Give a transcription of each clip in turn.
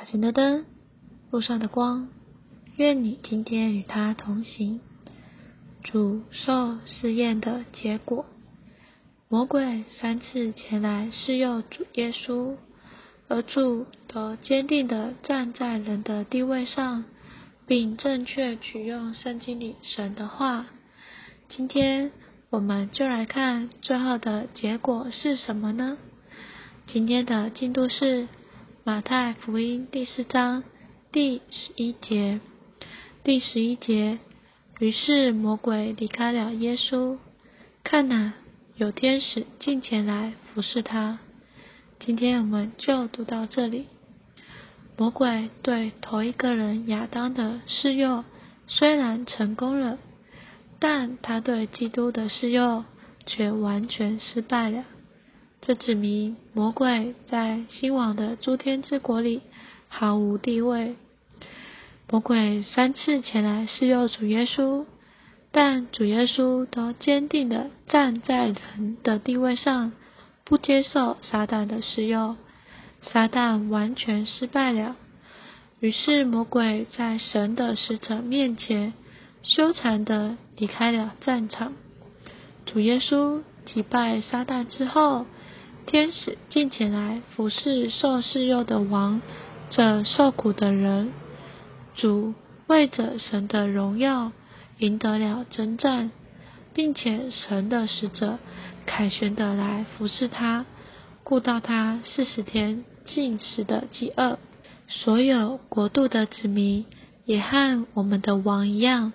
小型的灯，路上的光，愿你今天与他同行。主受试验的结果，魔鬼三次前来试诱主耶稣，而主则坚定的站在人的地位上，并正确取用圣经里神的话。今天我们就来看最后的结果是什么呢？今天的进度是马太福音第四章第十一节。第十一节，于是魔鬼离开了耶稣。看哪，有天使进前来服侍他。今天我们就读到这里。魔鬼对头一个人亚当的试诱虽然成功了，但他对基督的试诱却完全失败了。这指明魔鬼在新王的诸天之国里毫无地位。魔鬼三次前来试诱主耶稣，但主耶稣都坚定的站在人的地位上，不接受撒旦的试诱。撒旦完全失败了。于是魔鬼在神的使者面前羞惭的离开了战场。主耶稣击败撒旦之后。天使进前来服侍受试诱的王，这受苦的人。主为着神的荣耀赢得了征战，并且神的使者凯旋的来服侍他，顾到他四十天进食的饥饿。所有国度的子民也和我们的王一样，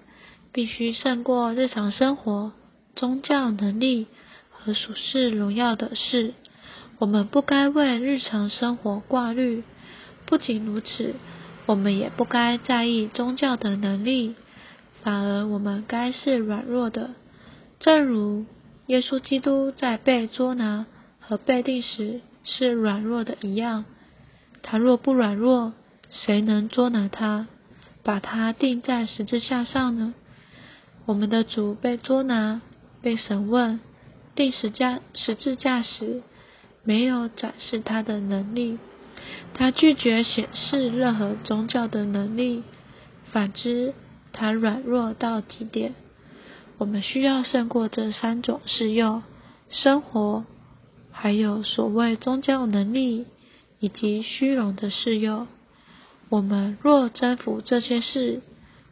必须胜过日常生活、宗教能力和属世荣耀的事。我们不该为日常生活挂虑，不仅如此，我们也不该在意宗教的能力，反而我们该是软弱的，正如耶稣基督在被捉拿和被定时是软弱的一样。他若不软弱，谁能捉拿他，把他钉在十字架上呢？我们的主被捉拿、被审问、定十架十字架时。没有展示他的能力，他拒绝显示任何宗教的能力。反之，他软弱到极点。我们需要胜过这三种试诱：生活，还有所谓宗教能力以及虚荣的试诱。我们若征服这些事，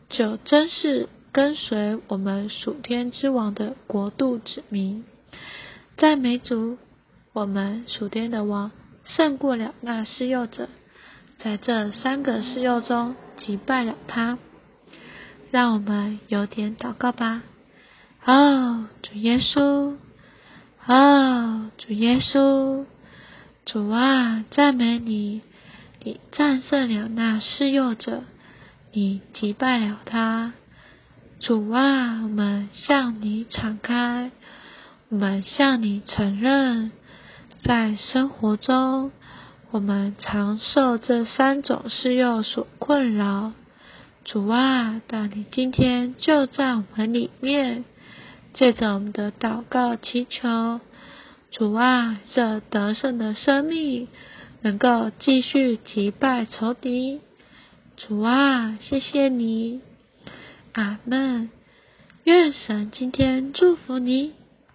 就真是跟随我们属天之王的国度子民。赞美主。我们属天的王胜过了那施诱者，在这三个施诱中击败了他。让我们有点祷告吧。哦，主耶稣，哦，主耶稣，主啊，赞美你！你战胜了那施诱者，你击败了他。主啊，我们向你敞开，我们向你承认。在生活中，我们常受这三种事诱所困扰。主啊，但你今天就在我们里面，借着我们的祷告祈求，主啊，这得胜的生命能够继续击败仇敌。主啊，谢谢你，阿门。愿神今天祝福你。